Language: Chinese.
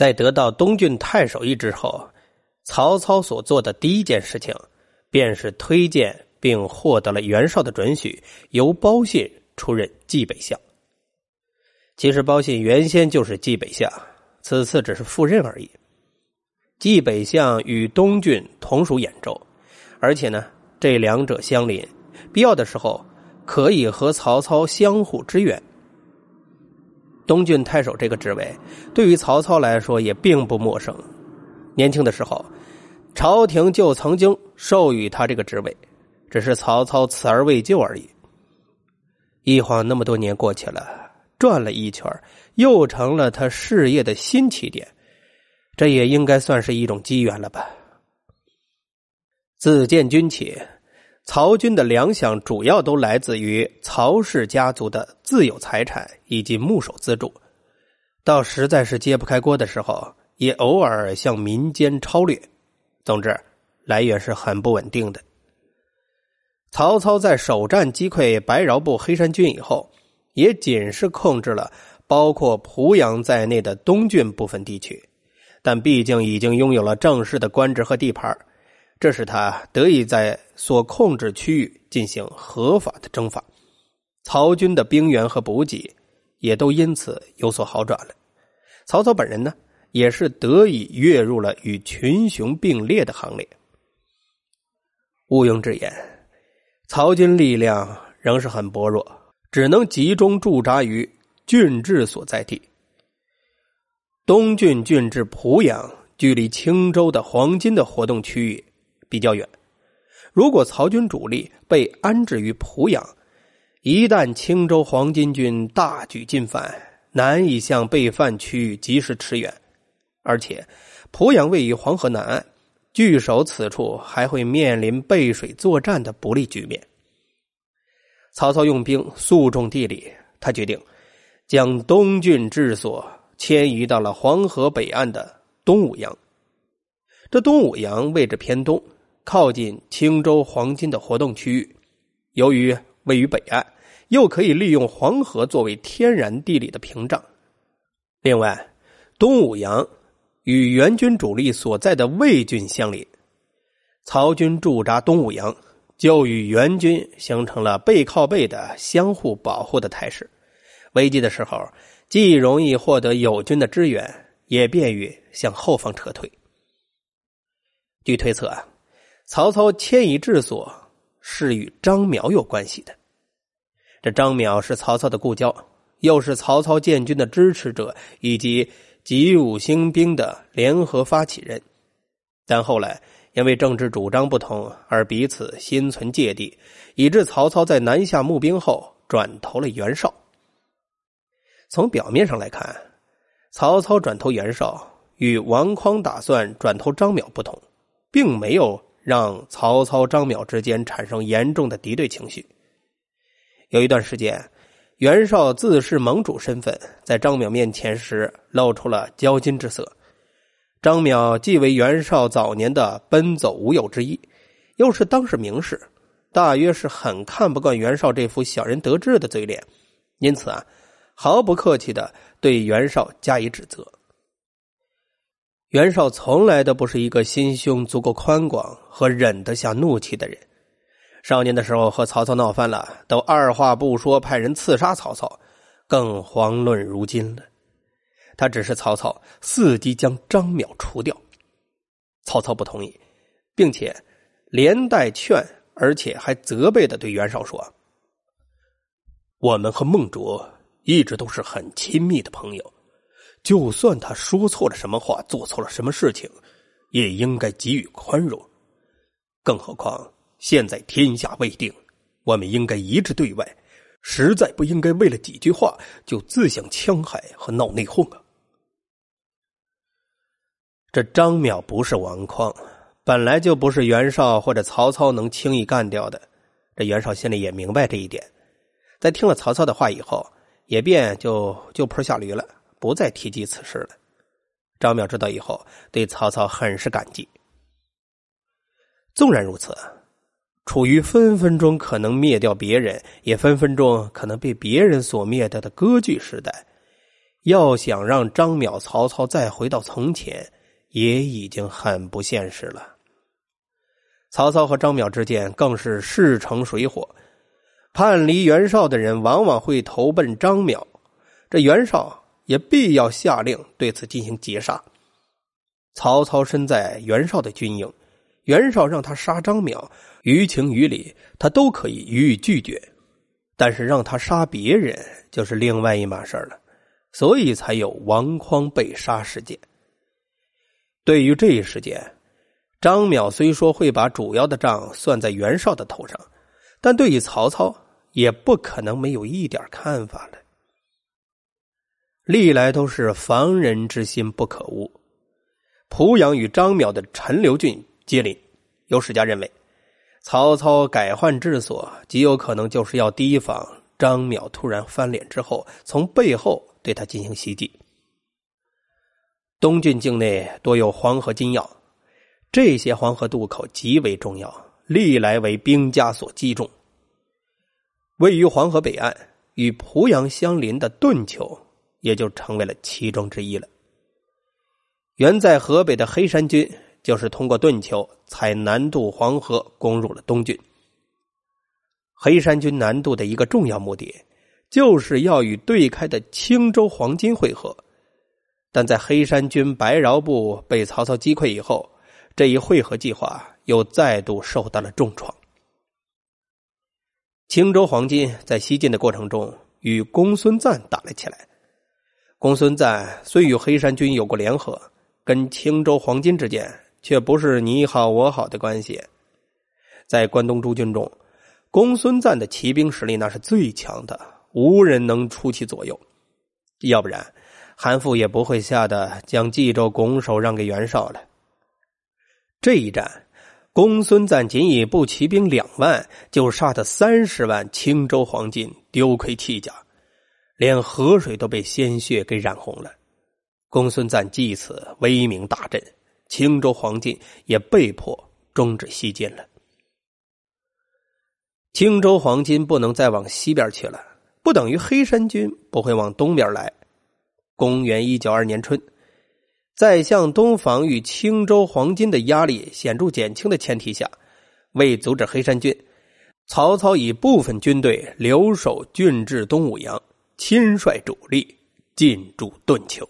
在得到东郡太守一职后，曹操所做的第一件事情，便是推荐并获得了袁绍的准许，由包信出任冀北相。其实包信原先就是冀北相，此次只是赴任而已。冀北相与东郡同属兖州，而且呢，这两者相邻，必要的时候可以和曹操相互支援。东郡太守这个职位，对于曹操来说也并不陌生。年轻的时候，朝廷就曾经授予他这个职位，只是曹操辞而未就而已。一晃那么多年过去了，转了一圈，又成了他事业的新起点。这也应该算是一种机缘了吧。自建军起，曹军的粮饷主要都来自于曹氏家族的自有财产以及牧首资助，到实在是揭不开锅的时候，也偶尔向民间超掠。总之，来源是很不稳定的。曹操在首战击溃白饶部黑山军以后，也仅是控制了包括濮阳在内的东郡部分地区。但毕竟已经拥有了正式的官职和地盘，这使他得以在所控制区域进行合法的征伐，曹军的兵源和补给也都因此有所好转了。曹操本人呢，也是得以跃入了与群雄并列的行列。毋庸置疑，曹军力量仍是很薄弱，只能集中驻扎于郡治所在地。东郡郡治濮阳，距离青州的黄金的活动区域比较远。如果曹军主力被安置于濮阳，一旦青州黄巾军大举进犯，难以向被犯区域及时驰援。而且，濮阳位于黄河南岸，据守此处还会面临背水作战的不利局面。曹操用兵诉重地理，他决定将东郡治所。迁移到了黄河北岸的东武阳。这东武阳位置偏东，靠近青州黄金的活动区域。由于位于北岸，又可以利用黄河作为天然地理的屏障。另外，东武阳与援军主力所在的魏郡相邻，曹军驻扎东武阳，就与援军形成了背靠背的相互保护的态势。危机的时候。既容易获得友军的支援，也便于向后方撤退。据推测啊，曹操迁移治所是与张邈有关系的。这张邈是曹操的故交，又是曹操建军的支持者以及集五兴兵的联合发起人。但后来因为政治主张不同而彼此心存芥蒂，以致曹操在南下募兵后转投了袁绍。从表面上来看，曹操转投袁绍与王匡打算转投张邈不同，并没有让曹操、张邈之间产生严重的敌对情绪。有一段时间，袁绍自恃盟主身份，在张邈面前时露出了骄矜之色。张邈既为袁绍早年的奔走无友之一，又是当世名士，大约是很看不惯袁绍这副小人得志的嘴脸，因此啊。毫不客气的对袁绍加以指责。袁绍从来都不是一个心胸足够宽广和忍得下怒气的人。少年的时候和曹操闹翻了，都二话不说派人刺杀曹操，更遑论如今了。他只是曹操伺机将张邈除掉，曹操不同意，并且连带劝，而且还责备的对袁绍说：“我们和孟卓。”一直都是很亲密的朋友，就算他说错了什么话，做错了什么事情，也应该给予宽容。更何况现在天下未定，我们应该一致对外，实在不应该为了几句话就自相戕害和闹内讧啊！这张邈不是王匡，本来就不是袁绍或者曹操能轻易干掉的。这袁绍心里也明白这一点，在听了曹操的话以后。也便就就坡下驴了，不再提及此事了。张邈知道以后，对曹操很是感激。纵然如此，处于分分钟可能灭掉别人，也分分钟可能被别人所灭掉的割据时代，要想让张邈、曹操再回到从前，也已经很不现实了。曹操和张邈之间更是势成水火，叛离袁绍的人往往会投奔张邈，这袁绍也必要下令对此进行截杀。曹操身在袁绍的军营，袁绍让他杀张邈，于情于理他都可以予以拒绝，但是让他杀别人就是另外一码事了。所以才有王匡被杀事件。对于这一事件，张邈虽说会把主要的账算在袁绍的头上，但对于曹操也不可能没有一点看法了。历来都是防人之心不可无。濮阳与张邈的陈留郡接邻，有史家认为，曹操改换治所极有可能就是要提防张邈突然翻脸之后，从背后。对他进行袭击。东郡境内多有黄河金要，这些黄河渡口极为重要，历来为兵家所击中。位于黄河北岸、与濮阳相邻的顿丘，也就成为了其中之一了。原在河北的黑山军，就是通过顿丘才南渡黄河，攻入了东郡。黑山军南渡的一个重要目的。就是要与对开的青州黄巾会合，但在黑山军白饶部被曹操击溃以后，这一会合计划又再度受到了重创。青州黄金在西进的过程中与公孙瓒打了起来，公孙瓒虽与黑山军有过联合，跟青州黄巾之间却不是你好我好的关系。在关东诸军中，公孙瓒的骑兵实力那是最强的。无人能出其左右，要不然韩馥也不会吓得将冀州拱手让给袁绍了。这一战，公孙瓒仅以步骑兵两万，就杀得三十万青州黄巾丢盔弃甲，连河水都被鲜血给染红了。公孙瓒继此威名大振，青州黄巾也被迫终止西进了。青州黄巾不能再往西边去了。不等于黑山军不会往东边来。公元一九二年春，在向东防御青州黄巾的压力显著减轻的前提下，为阻止黑山军，曹操以部分军队留守郡治东武阳，亲率主力进驻顿丘。